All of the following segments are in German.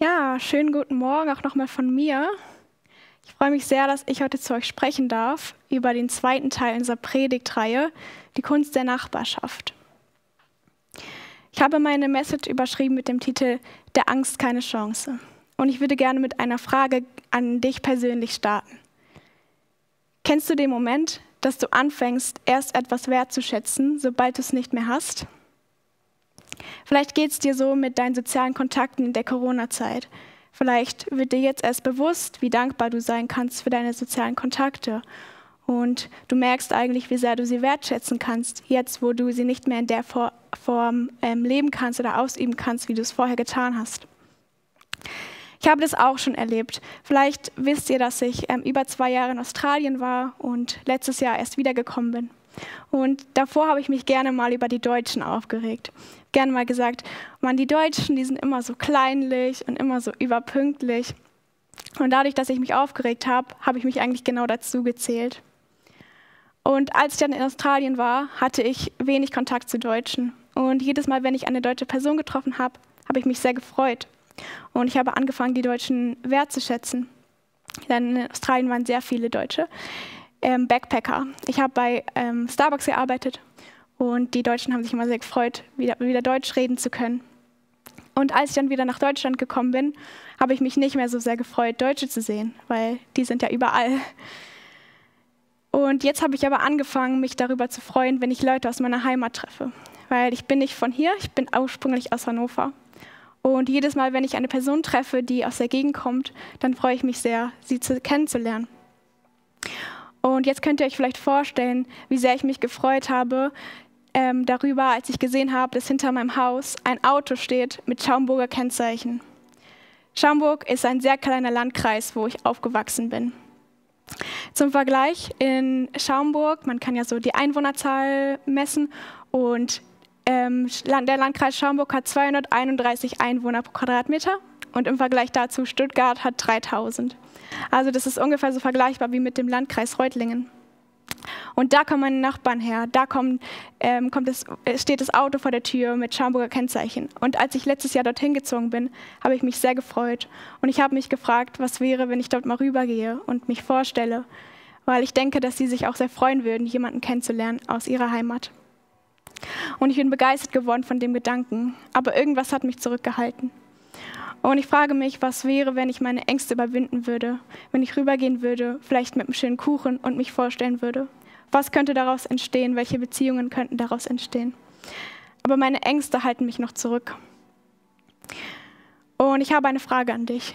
Ja, schönen guten Morgen auch nochmal von mir. Ich freue mich sehr, dass ich heute zu euch sprechen darf über den zweiten Teil unserer Predigtreihe, die Kunst der Nachbarschaft. Ich habe meine Message überschrieben mit dem Titel Der Angst keine Chance. Und ich würde gerne mit einer Frage an dich persönlich starten. Kennst du den Moment, dass du anfängst, erst etwas wertzuschätzen, sobald du es nicht mehr hast? Vielleicht geht es dir so mit deinen sozialen Kontakten in der Corona-Zeit. Vielleicht wird dir jetzt erst bewusst, wie dankbar du sein kannst für deine sozialen Kontakte. Und du merkst eigentlich, wie sehr du sie wertschätzen kannst, jetzt wo du sie nicht mehr in der Form ähm, leben kannst oder ausüben kannst, wie du es vorher getan hast. Ich habe das auch schon erlebt. Vielleicht wisst ihr, dass ich ähm, über zwei Jahre in Australien war und letztes Jahr erst wiedergekommen bin. Und davor habe ich mich gerne mal über die Deutschen aufgeregt. Gerne mal gesagt, man, die Deutschen, die sind immer so kleinlich und immer so überpünktlich. Und dadurch, dass ich mich aufgeregt habe, habe ich mich eigentlich genau dazu gezählt. Und als ich dann in Australien war, hatte ich wenig Kontakt zu Deutschen. Und jedes Mal, wenn ich eine deutsche Person getroffen habe, habe ich mich sehr gefreut. Und ich habe angefangen, die Deutschen wertzuschätzen. Denn in Australien waren sehr viele Deutsche ähm, Backpacker. Ich habe bei ähm, Starbucks gearbeitet und die Deutschen haben sich immer sehr gefreut, wieder, wieder Deutsch reden zu können. Und als ich dann wieder nach Deutschland gekommen bin, habe ich mich nicht mehr so sehr gefreut, Deutsche zu sehen, weil die sind ja überall. Und jetzt habe ich aber angefangen, mich darüber zu freuen, wenn ich Leute aus meiner Heimat treffe. Weil ich bin nicht von hier, ich bin ursprünglich aus Hannover. Und jedes Mal, wenn ich eine Person treffe, die aus der Gegend kommt, dann freue ich mich sehr, sie zu, kennenzulernen. Und jetzt könnt ihr euch vielleicht vorstellen, wie sehr ich mich gefreut habe ähm, darüber, als ich gesehen habe, dass hinter meinem Haus ein Auto steht mit Schaumburger Kennzeichen. Schaumburg ist ein sehr kleiner Landkreis, wo ich aufgewachsen bin. Zum Vergleich, in Schaumburg, man kann ja so die Einwohnerzahl messen und ähm, der Landkreis Schaumburg hat 231 Einwohner pro Quadratmeter und im Vergleich dazu Stuttgart hat 3000. Also das ist ungefähr so vergleichbar wie mit dem Landkreis Reutlingen. Und da kommen meine Nachbarn her. Da kommt, ähm, kommt das, steht das Auto vor der Tür mit Schaumburger Kennzeichen. Und als ich letztes Jahr dorthin gezogen bin, habe ich mich sehr gefreut. Und ich habe mich gefragt, was wäre, wenn ich dort mal rübergehe und mich vorstelle. Weil ich denke, dass sie sich auch sehr freuen würden, jemanden kennenzulernen aus ihrer Heimat. Und ich bin begeistert geworden von dem Gedanken. Aber irgendwas hat mich zurückgehalten. Und ich frage mich, was wäre, wenn ich meine Ängste überwinden würde, wenn ich rübergehen würde, vielleicht mit einem schönen Kuchen und mich vorstellen würde. Was könnte daraus entstehen? Welche Beziehungen könnten daraus entstehen? Aber meine Ängste halten mich noch zurück. Und ich habe eine Frage an dich.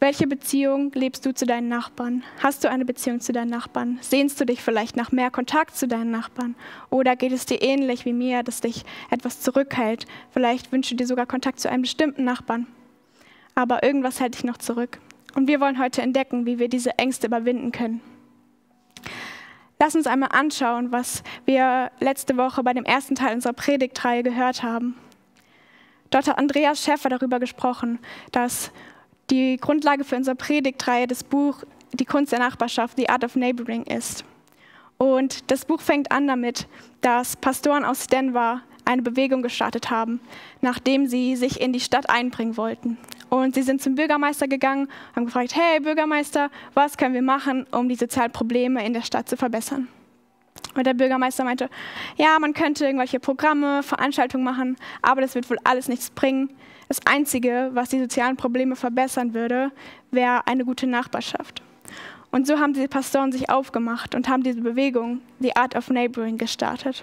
Welche Beziehung lebst du zu deinen Nachbarn? Hast du eine Beziehung zu deinen Nachbarn? Sehnst du dich vielleicht nach mehr Kontakt zu deinen Nachbarn? Oder geht es dir ähnlich wie mir, dass dich etwas zurückhält? Vielleicht wünschst du dir sogar Kontakt zu einem bestimmten Nachbarn aber irgendwas hält dich noch zurück. Und wir wollen heute entdecken, wie wir diese Ängste überwinden können. Lass uns einmal anschauen, was wir letzte Woche bei dem ersten Teil unserer Predigtreihe gehört haben. Dort hat Andreas Schäfer darüber gesprochen, dass die Grundlage für unsere Predigtreihe das Buch Die Kunst der Nachbarschaft, The Art of Neighboring ist. Und das Buch fängt an damit, dass Pastoren aus Denver eine Bewegung gestartet haben, nachdem sie sich in die Stadt einbringen wollten. Und sie sind zum Bürgermeister gegangen, haben gefragt, hey Bürgermeister, was können wir machen, um die sozialen Probleme in der Stadt zu verbessern? Und der Bürgermeister meinte, ja, man könnte irgendwelche Programme, Veranstaltungen machen, aber das wird wohl alles nichts bringen. Das Einzige, was die sozialen Probleme verbessern würde, wäre eine gute Nachbarschaft. Und so haben diese Pastoren sich aufgemacht und haben diese Bewegung, The Art of Neighboring, gestartet.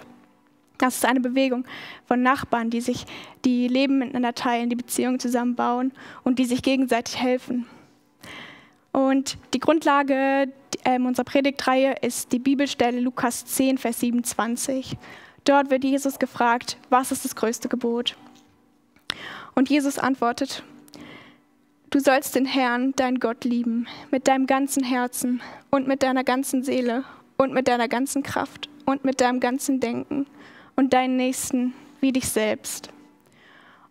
Das ist eine Bewegung von Nachbarn, die sich die Leben miteinander teilen, die Beziehungen zusammenbauen und die sich gegenseitig helfen. Und die Grundlage äh, unserer Predigtreihe ist die Bibelstelle Lukas 10, Vers 27. Dort wird Jesus gefragt, was ist das größte Gebot? Und Jesus antwortet, du sollst den Herrn, dein Gott, lieben, mit deinem ganzen Herzen und mit deiner ganzen Seele und mit deiner ganzen Kraft und mit deinem ganzen Denken und deinen Nächsten wie dich selbst.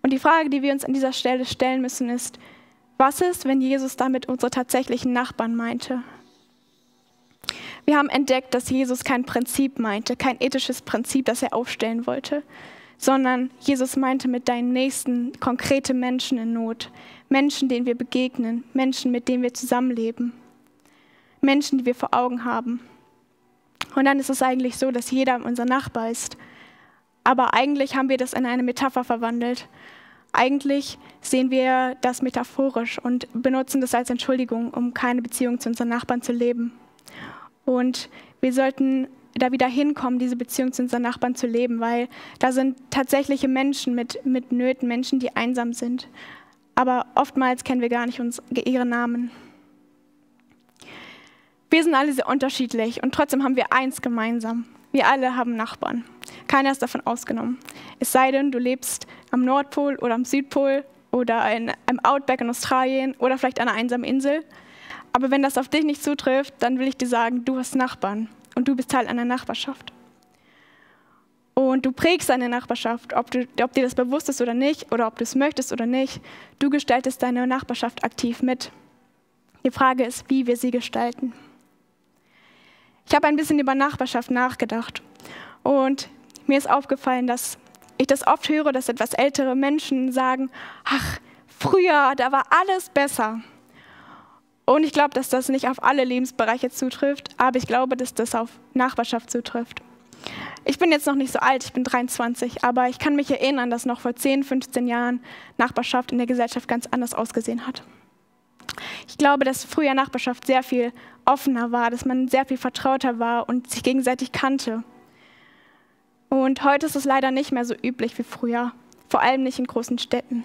Und die Frage, die wir uns an dieser Stelle stellen müssen, ist, was ist, wenn Jesus damit unsere tatsächlichen Nachbarn meinte? Wir haben entdeckt, dass Jesus kein Prinzip meinte, kein ethisches Prinzip, das er aufstellen wollte. sondern Jesus meinte mit deinen Nächsten konkrete Menschen in Not, Menschen, denen wir begegnen, Menschen, mit denen wir zusammenleben, Menschen, die wir vor Augen haben. Und dann ist es eigentlich so, dass jeder unser Nachbar ist. Aber eigentlich haben wir das in eine Metapher verwandelt. Eigentlich sehen wir das metaphorisch und benutzen das als Entschuldigung, um keine Beziehung zu unseren Nachbarn zu leben. Und wir sollten da wieder hinkommen, diese Beziehung zu unseren Nachbarn zu leben, weil da sind tatsächliche Menschen mit, mit Nöten, Menschen, die einsam sind. Aber oftmals kennen wir gar nicht uns, ihre Namen. Wir sind alle sehr unterschiedlich und trotzdem haben wir eins gemeinsam. Wir alle haben Nachbarn. Keiner ist davon ausgenommen. Es sei denn, du lebst am Nordpol oder am Südpol oder in, im Outback in Australien oder vielleicht an einer einsamen Insel. Aber wenn das auf dich nicht zutrifft, dann will ich dir sagen, du hast Nachbarn und du bist Teil einer Nachbarschaft. Und du prägst deine Nachbarschaft, ob, du, ob dir das bewusst ist oder nicht, oder ob du es möchtest oder nicht. Du gestaltest deine Nachbarschaft aktiv mit. Die Frage ist, wie wir sie gestalten. Ich habe ein bisschen über Nachbarschaft nachgedacht und mir ist aufgefallen, dass ich das oft höre, dass etwas ältere Menschen sagen, ach, früher, da war alles besser. Und ich glaube, dass das nicht auf alle Lebensbereiche zutrifft, aber ich glaube, dass das auf Nachbarschaft zutrifft. Ich bin jetzt noch nicht so alt, ich bin 23, aber ich kann mich erinnern, dass noch vor 10, 15 Jahren Nachbarschaft in der Gesellschaft ganz anders ausgesehen hat. Ich glaube, dass früher Nachbarschaft sehr viel offener war, dass man sehr viel vertrauter war und sich gegenseitig kannte. Und heute ist es leider nicht mehr so üblich wie früher, vor allem nicht in großen Städten.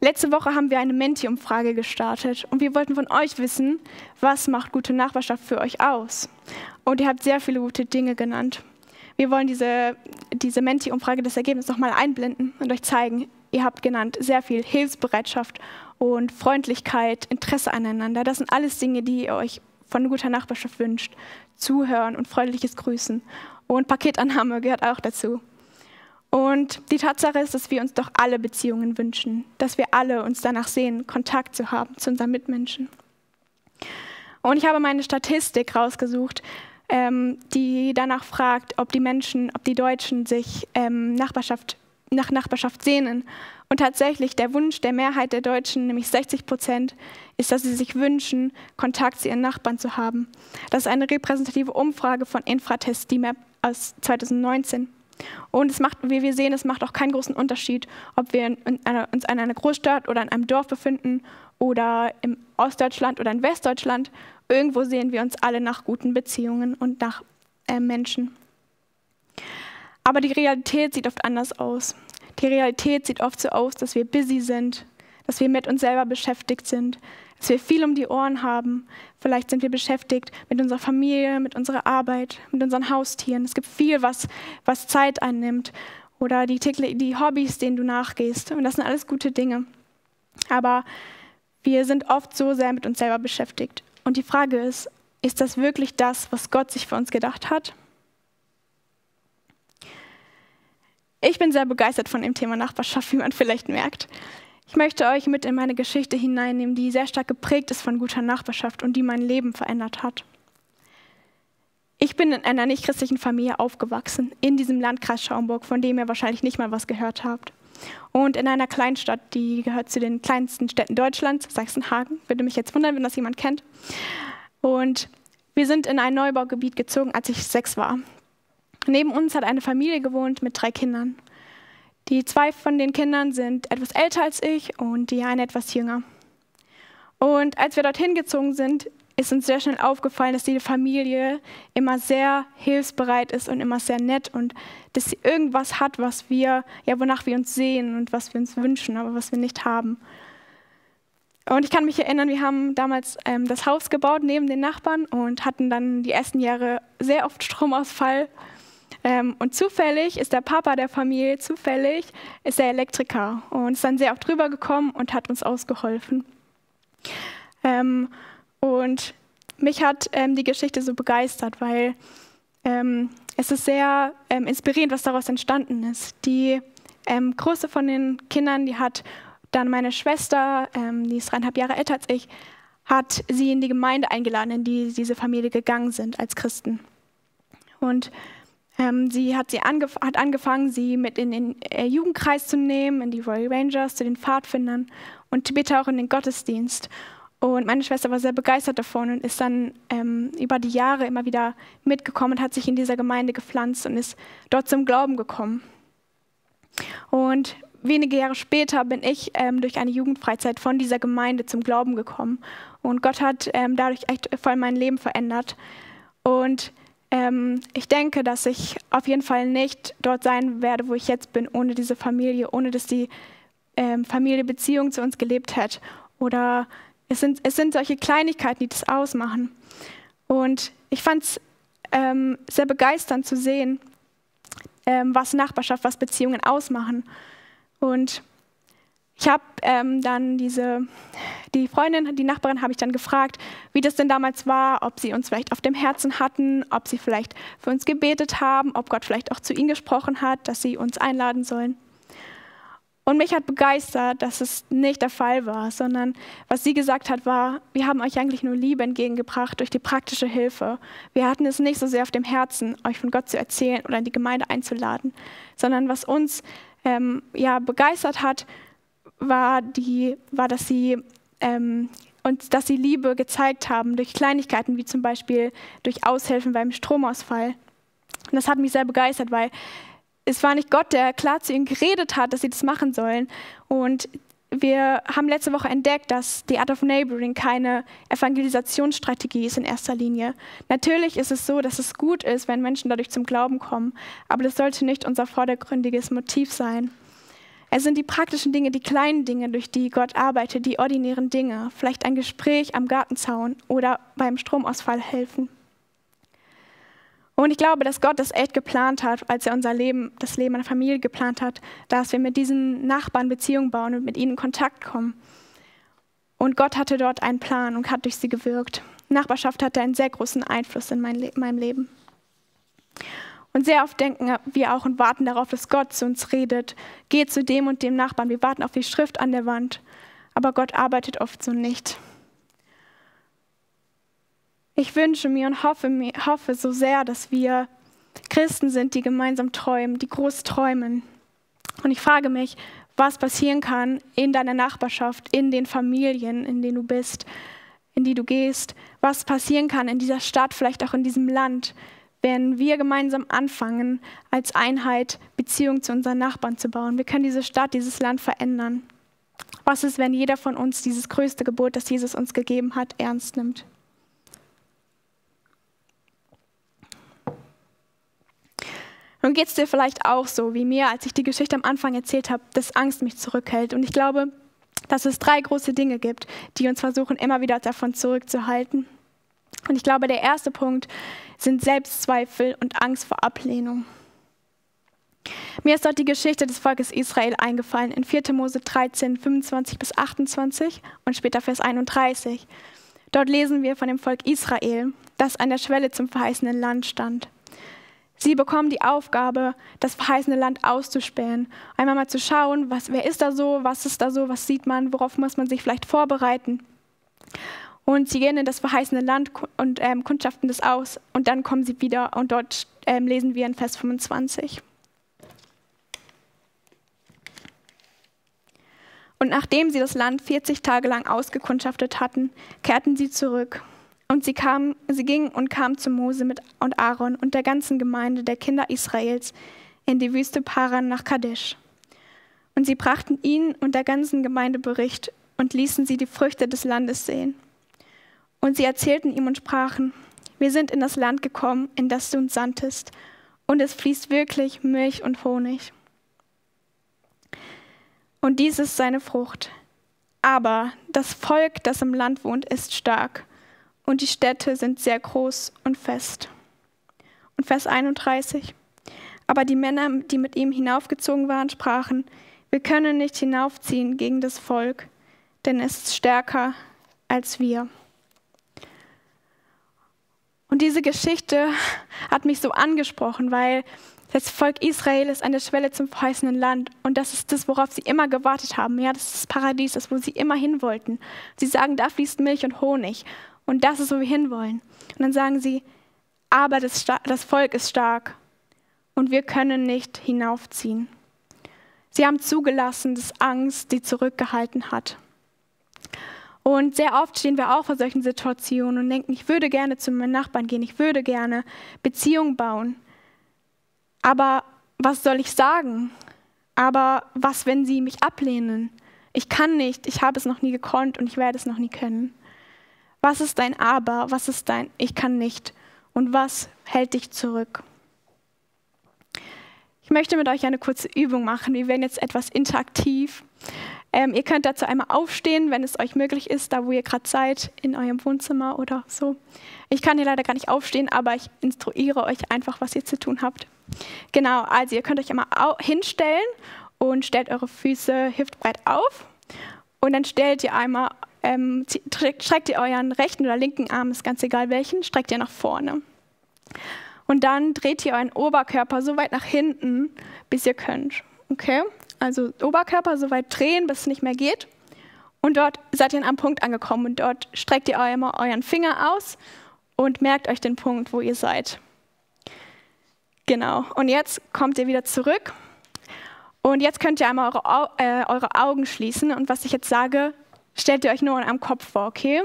Letzte Woche haben wir eine Menti-Umfrage gestartet und wir wollten von euch wissen, was macht gute Nachbarschaft für euch aus? Und ihr habt sehr viele gute Dinge genannt. Wir wollen diese, diese Menti-Umfrage, das Ergebnis nochmal einblenden und euch zeigen. Ihr habt genannt sehr viel Hilfsbereitschaft und Freundlichkeit, Interesse aneinander. Das sind alles Dinge, die ihr euch von guter Nachbarschaft wünscht. Zuhören und freundliches Grüßen. Und Paketannahme gehört auch dazu. Und die Tatsache ist, dass wir uns doch alle Beziehungen wünschen, dass wir alle uns danach sehen, Kontakt zu haben zu unseren Mitmenschen. Und ich habe meine Statistik rausgesucht, ähm, die danach fragt, ob die Menschen, ob die Deutschen sich ähm, Nachbarschaft, nach Nachbarschaft sehnen. Und tatsächlich der Wunsch der Mehrheit der Deutschen, nämlich 60 Prozent, ist, dass sie sich wünschen, Kontakt zu ihren Nachbarn zu haben. Das ist eine repräsentative Umfrage von Infratest DMAP aus 2019. Und es macht, wie wir sehen, es macht auch keinen großen Unterschied, ob wir in einer, uns in einer Großstadt oder in einem Dorf befinden oder im Ostdeutschland oder in Westdeutschland. Irgendwo sehen wir uns alle nach guten Beziehungen und nach äh, Menschen. Aber die Realität sieht oft anders aus. Die Realität sieht oft so aus, dass wir busy sind, dass wir mit uns selber beschäftigt sind, dass wir viel um die Ohren haben. Vielleicht sind wir beschäftigt mit unserer Familie, mit unserer Arbeit, mit unseren Haustieren. Es gibt viel, was, was Zeit einnimmt oder die, die Hobbys, denen du nachgehst. Und das sind alles gute Dinge. Aber wir sind oft so sehr mit uns selber beschäftigt. Und die Frage ist, ist das wirklich das, was Gott sich für uns gedacht hat? Ich bin sehr begeistert von dem Thema Nachbarschaft, wie man vielleicht merkt. Ich möchte euch mit in meine Geschichte hineinnehmen, die sehr stark geprägt ist von guter Nachbarschaft und die mein Leben verändert hat. Ich bin in einer nichtchristlichen Familie aufgewachsen, in diesem Landkreis Schaumburg, von dem ihr wahrscheinlich nicht mal was gehört habt. Und in einer Kleinstadt, die gehört zu den kleinsten Städten Deutschlands, Sachsenhagen. Würde mich jetzt wundern, wenn das jemand kennt. Und wir sind in ein Neubaugebiet gezogen, als ich sechs war. Neben uns hat eine Familie gewohnt mit drei Kindern. Die zwei von den Kindern sind etwas älter als ich und die eine etwas jünger. Und als wir dorthin gezogen sind, ist uns sehr schnell aufgefallen, dass diese Familie immer sehr hilfsbereit ist und immer sehr nett und dass sie irgendwas hat, was wir, ja, wonach wir uns sehen und was wir uns wünschen, aber was wir nicht haben. Und ich kann mich erinnern, wir haben damals ähm, das Haus gebaut neben den Nachbarn und hatten dann die ersten Jahre sehr oft Stromausfall ähm, und zufällig ist der Papa der Familie, zufällig ist er Elektriker und ist dann sehr oft drüber gekommen und hat uns ausgeholfen. Ähm, und mich hat ähm, die Geschichte so begeistert, weil ähm, es ist sehr ähm, inspirierend, was daraus entstanden ist. Die ähm, größte von den Kindern, die hat dann meine Schwester, die ist dreieinhalb Jahre älter als ich, hat sie in die Gemeinde eingeladen, in die diese Familie gegangen sind als Christen. Und Ähm, sie hat, sie angef hat angefangen, sie mit in den äh, Jugendkreis zu nehmen, in die Royal Rangers, zu den Pfadfindern und später auch in den Gottesdienst. Und meine Schwester war sehr begeistert davon und ist dann ähm, über die Jahre immer wieder mitgekommen und hat sich in dieser Gemeinde gepflanzt und ist dort zum Glauben gekommen. Und wenige Jahre später bin ich ähm, durch eine Jugendfreizeit von dieser Gemeinde zum Glauben gekommen. Und Gott hat ähm, dadurch echt voll mein Leben verändert. Und ähm, ich denke, dass ich auf jeden Fall nicht dort sein werde, wo ich jetzt bin, ohne diese Familie, ohne dass die ähm, Familie Beziehung zu uns gelebt hat oder es sind, es sind solche Kleinigkeiten, die das ausmachen. Und ich fand es ähm, sehr begeisternd zu sehen, ähm, was Nachbarschaft, was Beziehungen ausmachen. Und ich habe ähm, dann diese, die Freundin, die Nachbarin, habe ich dann gefragt, wie das denn damals war, ob sie uns vielleicht auf dem Herzen hatten, ob sie vielleicht für uns gebetet haben, ob Gott vielleicht auch zu ihnen gesprochen hat, dass sie uns einladen sollen. Und mich hat begeistert, dass es nicht der Fall war, sondern was sie gesagt hat, war, wir haben euch eigentlich nur Liebe entgegengebracht durch die praktische Hilfe. Wir hatten es nicht so sehr auf dem Herzen, euch von Gott zu erzählen oder in die Gemeinde einzuladen, sondern was uns ähm, ja, begeistert hat, war, die, war dass sie ähm, und dass sie Liebe gezeigt haben durch Kleinigkeiten, wie zum Beispiel durch Aushelfen beim Stromausfall. Und das hat mich sehr begeistert, weil es war nicht Gott, der klar zu ihnen geredet hat, dass sie das machen sollen. Und wir haben letzte Woche entdeckt, dass die Art of Neighboring keine Evangelisationsstrategie ist in erster Linie. Natürlich ist es so, dass es gut ist, wenn Menschen dadurch zum Glauben kommen, aber das sollte nicht unser vordergründiges Motiv sein. Es sind die praktischen Dinge, die kleinen Dinge, durch die Gott arbeitet, die ordinären Dinge, vielleicht ein Gespräch am Gartenzaun oder beim Stromausfall helfen. Und ich glaube, dass Gott das echt geplant hat, als er unser Leben, das Leben einer Familie geplant hat, dass wir mit diesen Nachbarn Beziehungen bauen und mit ihnen in Kontakt kommen. Und Gott hatte dort einen Plan und hat durch sie gewirkt. Nachbarschaft hatte einen sehr großen Einfluss in mein Le meinem Leben. Und sehr oft denken wir auch und warten darauf, dass Gott zu uns redet. Geh zu dem und dem Nachbarn. Wir warten auf die Schrift an der Wand. Aber Gott arbeitet oft so nicht. Ich wünsche mir und hoffe, hoffe so sehr, dass wir Christen sind, die gemeinsam träumen, die groß träumen. Und ich frage mich, was passieren kann in deiner Nachbarschaft, in den Familien, in denen du bist, in die du gehst, was passieren kann in dieser Stadt, vielleicht auch in diesem Land, wenn wir gemeinsam anfangen, als Einheit Beziehungen zu unseren Nachbarn zu bauen. Wir können diese Stadt, dieses Land verändern. Was ist, wenn jeder von uns dieses größte Gebot, das Jesus uns gegeben hat, ernst nimmt? Nun geht es dir vielleicht auch so wie mir, als ich die Geschichte am Anfang erzählt habe, dass Angst mich zurückhält. Und ich glaube, dass es drei große Dinge gibt, die uns versuchen, immer wieder davon zurückzuhalten. Und ich glaube, der erste Punkt sind Selbstzweifel und Angst vor Ablehnung. Mir ist dort die Geschichte des Volkes Israel eingefallen in 4. Mose 13, 25 bis 28 und später Vers 31. Dort lesen wir von dem Volk Israel, das an der Schwelle zum verheißenen Land stand. Sie bekommen die Aufgabe, das verheißene Land auszuspähen. Einmal mal zu schauen, was, wer ist da so, was ist da so, was sieht man, worauf muss man sich vielleicht vorbereiten. Und sie gehen in das verheißene Land und ähm, kundschaften das aus. Und dann kommen sie wieder und dort ähm, lesen wir in Vers 25. Und nachdem sie das Land 40 Tage lang ausgekundschaftet hatten, kehrten sie zurück und sie, kam, sie ging und kam zu Mose mit und Aaron und der ganzen Gemeinde der Kinder Israels in die Wüste Paran nach Kadesh. Und sie brachten ihnen und der ganzen Gemeinde Bericht und ließen sie die Früchte des Landes sehen. Und sie erzählten ihm und sprachen, wir sind in das Land gekommen, in das du uns sandtest, und es fließt wirklich Milch und Honig. Und dies ist seine Frucht. Aber das Volk, das im Land wohnt, ist stark und die Städte sind sehr groß und fest. Und Vers 31. Aber die Männer, die mit ihm hinaufgezogen waren, sprachen, wir können nicht hinaufziehen gegen das Volk, denn es ist stärker als wir. Und diese Geschichte hat mich so angesprochen, weil das Volk Israel ist an der Schwelle zum verheißenen Land. Und das ist das, worauf sie immer gewartet haben. Ja, das ist das Paradies, das, wo sie immer hin wollten. Sie sagen, da fließt Milch und Honig. Und das ist, wo wir hinwollen. Und dann sagen sie, aber das, das Volk ist stark. und wir können nicht hinaufziehen. Sie haben zugelassen, dass Angst sie zurückgehalten hat. Und sehr oft stehen wir auch vor solchen Situationen und denken, ich würde gerne zu meinen Nachbarn gehen, ich würde gerne Beziehungen bauen. Aber was soll ich sagen? Aber was, wenn sie mich ablehnen? Ich kann nicht, ich habe es noch nie gekonnt und ich werde es noch nie können. Was ist dein Aber? Was ist dein Ich kann nicht? Und was hält dich zurück? Ich möchte mit euch eine kurze Übung machen. Wir werden jetzt etwas interaktiv. Ähm, ihr könnt dazu einmal aufstehen, wenn es euch möglich ist, da wo ihr gerade seid, in eurem Wohnzimmer oder so. Ich kann hier leider gar nicht aufstehen, aber ich instruiere euch einfach, was ihr zu tun habt. Genau, also ihr könnt euch einmal hinstellen und stellt eure Füße hüftbreit auf. Und dann stellt ihr einmal, ähm, streckt ihr euren rechten oder linken Arm, ist ganz egal welchen, streckt ihr nach vorne. Und dann dreht ihr euren Oberkörper so weit nach hinten, bis ihr könnt. Okay? Also Oberkörper so weit drehen, bis es nicht mehr geht. Und dort seid ihr an einem Punkt angekommen und dort streckt ihr einmal euren Finger aus und merkt euch den Punkt, wo ihr seid. Genau. Und jetzt kommt ihr wieder zurück. Und jetzt könnt ihr einmal eure, äh, eure Augen schließen. Und was ich jetzt sage, stellt ihr euch nur einem Kopf vor, okay?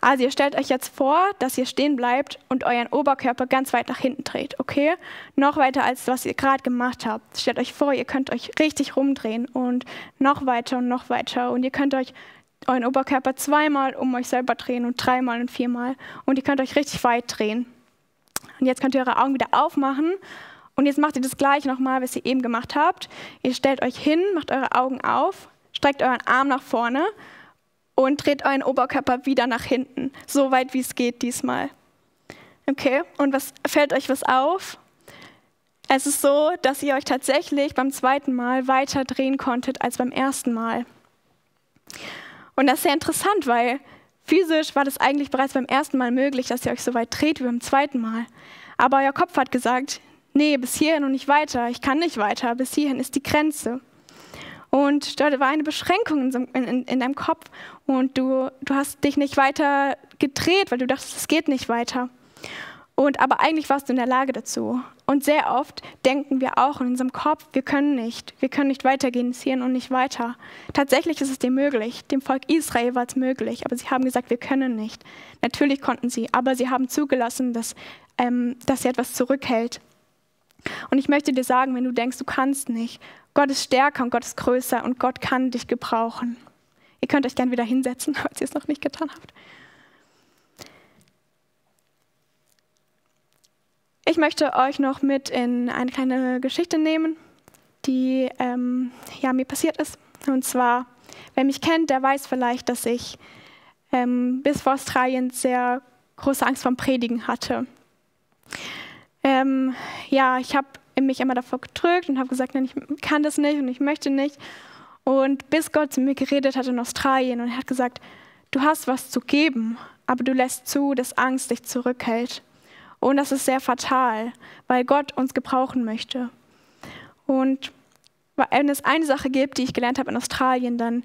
Also ihr stellt euch jetzt vor, dass ihr stehen bleibt und euren Oberkörper ganz weit nach hinten dreht, okay? Noch weiter als was ihr gerade gemacht habt. Stellt euch vor, ihr könnt euch richtig rumdrehen und noch weiter und noch weiter und ihr könnt euch euren Oberkörper zweimal um euch selber drehen und dreimal und viermal und ihr könnt euch richtig weit drehen. Und jetzt könnt ihr eure Augen wieder aufmachen und jetzt macht ihr das gleiche nochmal, was ihr eben gemacht habt. Ihr stellt euch hin, macht eure Augen auf, streckt euren Arm nach vorne und dreht euren Oberkörper wieder nach hinten, so weit wie es geht diesmal. Okay, und was fällt euch was auf? Es ist so, dass ihr euch tatsächlich beim zweiten Mal weiter drehen konntet als beim ersten Mal. Und das ist sehr interessant, weil physisch war das eigentlich bereits beim ersten Mal möglich, dass ihr euch so weit dreht wie beim zweiten Mal. Aber euer Kopf hat gesagt, nee, bis hierhin und nicht weiter, ich kann nicht weiter, bis hierhin ist die Grenze. Und dort war eine Beschränkung in, in, in deinem Kopf und du, du hast dich nicht weiter gedreht, weil du dachtest, es geht nicht weiter. Und aber eigentlich warst du in der Lage dazu. Und sehr oft denken wir auch in unserem Kopf, wir können nicht, wir können nicht weitergehen, es und nicht weiter. Tatsächlich ist es dir möglich. Dem Volk Israel war es möglich, aber sie haben gesagt, wir können nicht. Natürlich konnten sie, aber sie haben zugelassen, dass, ähm, dass sie etwas zurückhält. Und ich möchte dir sagen, wenn du denkst, du kannst nicht, Gott ist stärker und Gott ist größer und Gott kann dich gebrauchen. Ihr könnt euch gern wieder hinsetzen, falls ihr es noch nicht getan habt. Ich möchte euch noch mit in eine kleine Geschichte nehmen, die ähm, ja, mir passiert ist. Und zwar, wer mich kennt, der weiß vielleicht, dass ich ähm, bis vor Australien sehr große Angst vom Predigen hatte. Ähm, ja, ich habe mich immer davor gedrückt und habe gesagt, nein, ich kann das nicht und ich möchte nicht. Und bis Gott zu mir geredet hat in Australien und er hat gesagt, du hast was zu geben, aber du lässt zu, dass Angst dich zurückhält. Und das ist sehr fatal, weil Gott uns gebrauchen möchte. Und wenn es eine Sache gibt, die ich gelernt habe in Australien, dann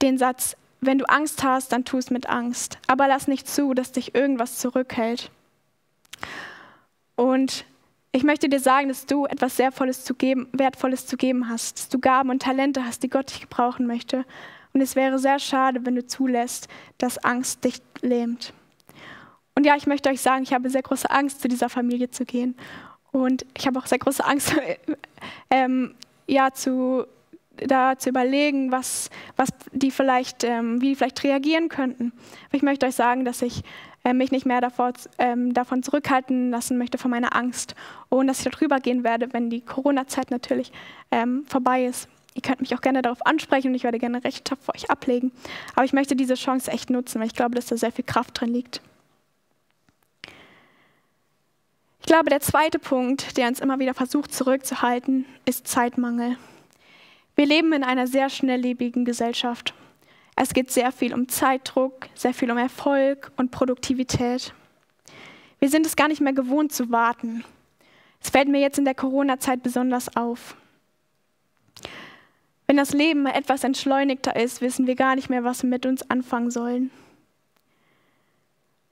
den Satz, wenn du Angst hast, dann tu es mit Angst. Aber lass nicht zu, dass dich irgendwas zurückhält. Und ich möchte dir sagen, dass du etwas sehr zu geben, Wertvolles zu geben hast, dass du Gaben und Talente hast, die Gott dich gebrauchen möchte. Und es wäre sehr schade, wenn du zulässt, dass Angst dich lähmt. Und ja, ich möchte euch sagen, ich habe sehr große Angst, zu dieser Familie zu gehen. Und ich habe auch sehr große Angst, ähm, ja, zu, da zu überlegen, was, was die vielleicht, ähm, wie die vielleicht reagieren könnten. Aber ich möchte euch sagen, dass ich äh, mich nicht mehr davor, ähm, davon zurückhalten lassen möchte, von meiner Angst. Und dass ich darüber gehen werde, wenn die Corona-Zeit natürlich ähm, vorbei ist. Ihr könnt mich auch gerne darauf ansprechen und ich werde gerne Rechenschaft für euch ablegen. Aber ich möchte diese Chance echt nutzen, weil ich glaube, dass da sehr viel Kraft drin liegt. Ich glaube, der zweite Punkt, der uns immer wieder versucht zurückzuhalten, ist Zeitmangel. Wir leben in einer sehr schnelllebigen Gesellschaft. Es geht sehr viel um Zeitdruck, sehr viel um Erfolg und Produktivität. Wir sind es gar nicht mehr gewohnt zu warten. Es fällt mir jetzt in der Corona-Zeit besonders auf. Wenn das Leben etwas entschleunigter ist, wissen wir gar nicht mehr, was wir mit uns anfangen sollen.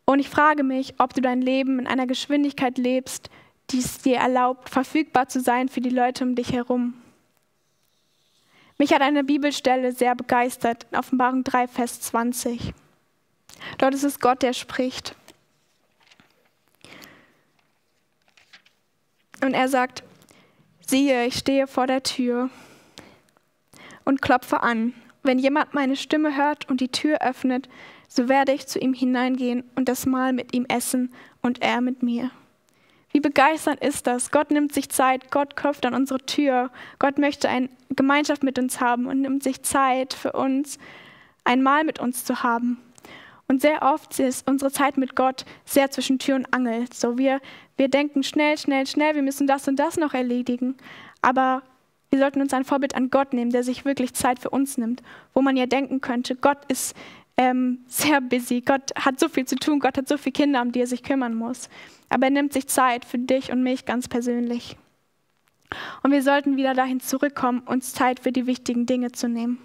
Und ich frage mich, ob du dein Leben in einer Geschwindigkeit lebst, die es dir erlaubt, verfügbar zu sein für die Leute um dich herum. Mich hat eine Bibelstelle sehr begeistert, in Offenbarung 3, Vers 20. Dort ist es Gott, der spricht. Und er sagt, siehe, ich stehe vor der Tür und klopfe an. Wenn jemand meine Stimme hört und die Tür öffnet, so werde ich zu ihm hineingehen und das Mahl mit ihm essen und er mit mir. Wie begeisternd ist das? Gott nimmt sich Zeit, Gott klopft an unsere Tür, Gott möchte eine Gemeinschaft mit uns haben und nimmt sich Zeit für uns, ein Mahl mit uns zu haben. Und sehr oft ist unsere Zeit mit Gott sehr zwischen Tür und Angel. So wir, wir denken schnell, schnell, schnell, wir müssen das und das noch erledigen. Aber wir sollten uns ein Vorbild an Gott nehmen, der sich wirklich Zeit für uns nimmt, wo man ja denken könnte, Gott ist ähm, sehr busy, Gott hat so viel zu tun, Gott hat so viele Kinder, um die er sich kümmern muss. Aber er nimmt sich Zeit für dich und mich ganz persönlich. Und wir sollten wieder dahin zurückkommen, uns Zeit für die wichtigen Dinge zu nehmen.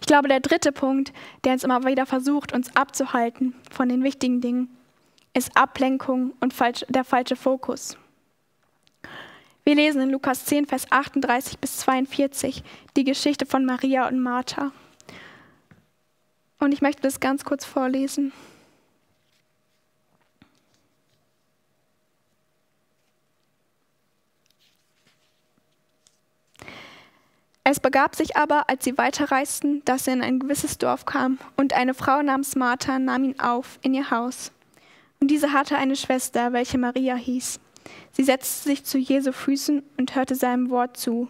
Ich glaube, der dritte Punkt, der uns immer wieder versucht, uns abzuhalten von den wichtigen Dingen, ist Ablenkung und der falsche Fokus. Wir lesen in Lukas 10, Vers 38 bis 42 die Geschichte von Maria und Martha. Und ich möchte das ganz kurz vorlesen. Es begab sich aber, als sie weiterreisten, dass sie in ein gewisses Dorf kamen, und eine Frau namens Martha nahm ihn auf in ihr Haus. Und diese hatte eine Schwester, welche Maria hieß. Sie setzte sich zu Jesu Füßen und hörte seinem Wort zu.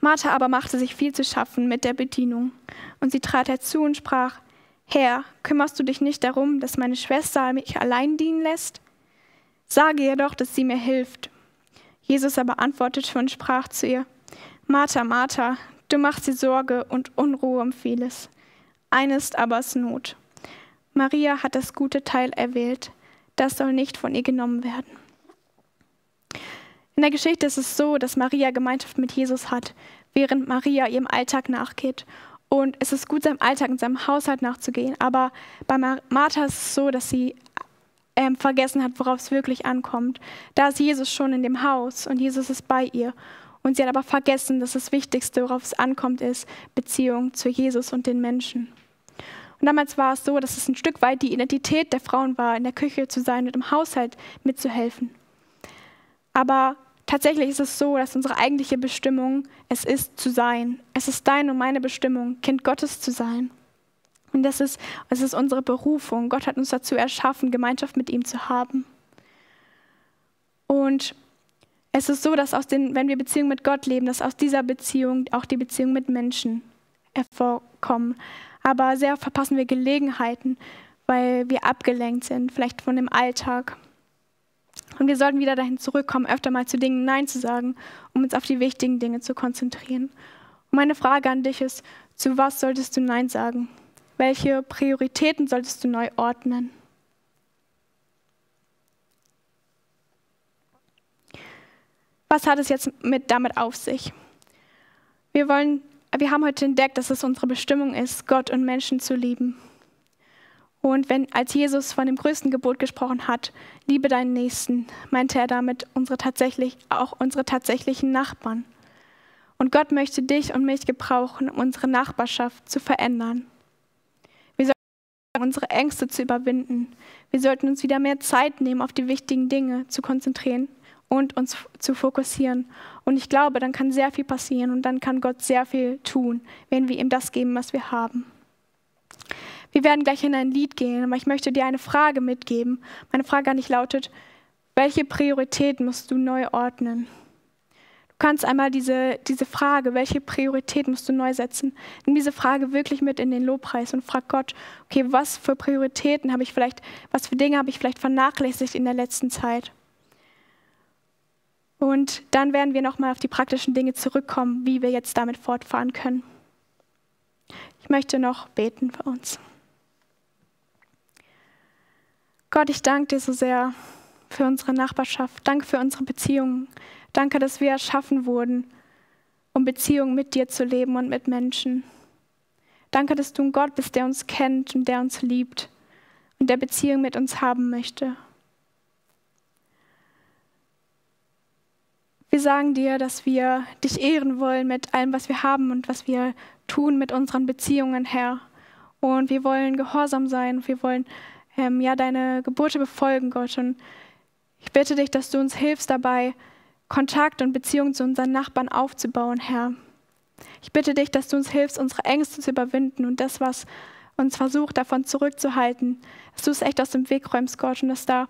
Martha aber machte sich viel zu schaffen mit der Bedienung, und sie trat herzu und sprach, Herr, kümmerst du dich nicht darum, dass meine Schwester mich allein dienen lässt? Sage ihr doch, dass sie mir hilft. Jesus aber antwortete und sprach zu ihr, Martha, Martha, du machst dir Sorge und Unruhe um vieles. Eines aber ist Not. Maria hat das gute Teil erwählt, das soll nicht von ihr genommen werden. In der Geschichte ist es so, dass Maria Gemeinschaft mit Jesus hat, während Maria ihrem Alltag nachgeht. Und es ist gut, seinem Alltag und seinem Haushalt nachzugehen. Aber bei Martha ist es so, dass sie ähm, vergessen hat, worauf es wirklich ankommt. Da ist Jesus schon in dem Haus und Jesus ist bei ihr. Und sie hat aber vergessen, dass das Wichtigste, worauf es ankommt, ist Beziehung zu Jesus und den Menschen. Und damals war es so, dass es ein Stück weit die Identität der Frauen war, in der Küche zu sein und im Haushalt mitzuhelfen. Aber tatsächlich ist es so, dass unsere eigentliche Bestimmung es ist zu sein. Es ist deine und meine Bestimmung, Kind Gottes zu sein. Und das ist, das ist unsere Berufung. Gott hat uns dazu erschaffen, Gemeinschaft mit ihm zu haben. Und es ist so, dass aus den, wenn wir Beziehung mit Gott leben, dass aus dieser Beziehung auch die Beziehung mit Menschen hervorkommen. Aber sehr verpassen wir Gelegenheiten, weil wir abgelenkt sind, vielleicht von dem Alltag. Und wir sollten wieder dahin zurückkommen, öfter mal zu Dingen Nein zu sagen, um uns auf die wichtigen Dinge zu konzentrieren. Und meine Frage an dich ist, zu was solltest du Nein sagen? Welche Prioritäten solltest du neu ordnen? Was hat es jetzt mit damit auf sich? Wir, wollen, wir haben heute entdeckt, dass es unsere Bestimmung ist, Gott und Menschen zu lieben. Und wenn, als Jesus von dem größten Gebot gesprochen hat, liebe deinen Nächsten, meinte er damit unsere tatsächlich, auch unsere tatsächlichen Nachbarn. Und Gott möchte dich und mich gebrauchen, um unsere Nachbarschaft zu verändern. Wir sollten unsere Ängste zu überwinden. Wir sollten uns wieder mehr Zeit nehmen, auf die wichtigen Dinge zu konzentrieren und uns zu fokussieren. Und ich glaube, dann kann sehr viel passieren und dann kann Gott sehr viel tun, wenn wir ihm das geben, was wir haben. Wir werden gleich in ein Lied gehen, aber ich möchte dir eine Frage mitgeben. Meine Frage an dich lautet, welche Priorität musst du neu ordnen? Du kannst einmal diese, diese Frage, welche Priorität musst du neu setzen, nimm diese Frage wirklich mit in den Lobpreis und frag Gott, okay, was für Prioritäten habe ich vielleicht, was für Dinge habe ich vielleicht vernachlässigt in der letzten Zeit? Und dann werden wir nochmal auf die praktischen Dinge zurückkommen, wie wir jetzt damit fortfahren können. Ich möchte noch beten für uns. Gott, ich danke dir so sehr für unsere Nachbarschaft. Danke für unsere Beziehungen. Danke, dass wir erschaffen wurden, um Beziehungen mit dir zu leben und mit Menschen. Danke, dass du ein Gott bist, der uns kennt und der uns liebt. und der Beziehung mit uns haben möchte. Wir sagen dir, dass wir dich ehren wollen mit allem, was wir haben und was wir tun mit unseren Beziehungen, Herr. Und wir wollen gehorsam sein. Wir wollen ähm, ja deine Gebote befolgen, Gott. Und ich bitte dich, dass du uns hilfst dabei, Kontakt und Beziehung zu unseren Nachbarn aufzubauen, Herr. Ich bitte dich, dass du uns hilfst, unsere Ängste zu überwinden und das, was uns versucht, davon zurückzuhalten, dass du es echt aus dem Weg räumst, Gott, und dass da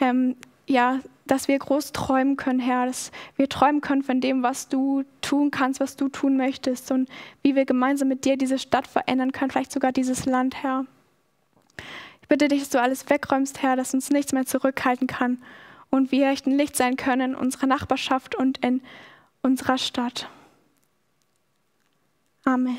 ähm, ja dass wir groß träumen können, Herr, dass wir träumen können von dem, was du tun kannst, was du tun möchtest und wie wir gemeinsam mit dir diese Stadt verändern können, vielleicht sogar dieses Land, Herr. Ich bitte dich, dass du alles wegräumst, Herr, dass uns nichts mehr zurückhalten kann und wir echt ein Licht sein können in unserer Nachbarschaft und in unserer Stadt. Amen.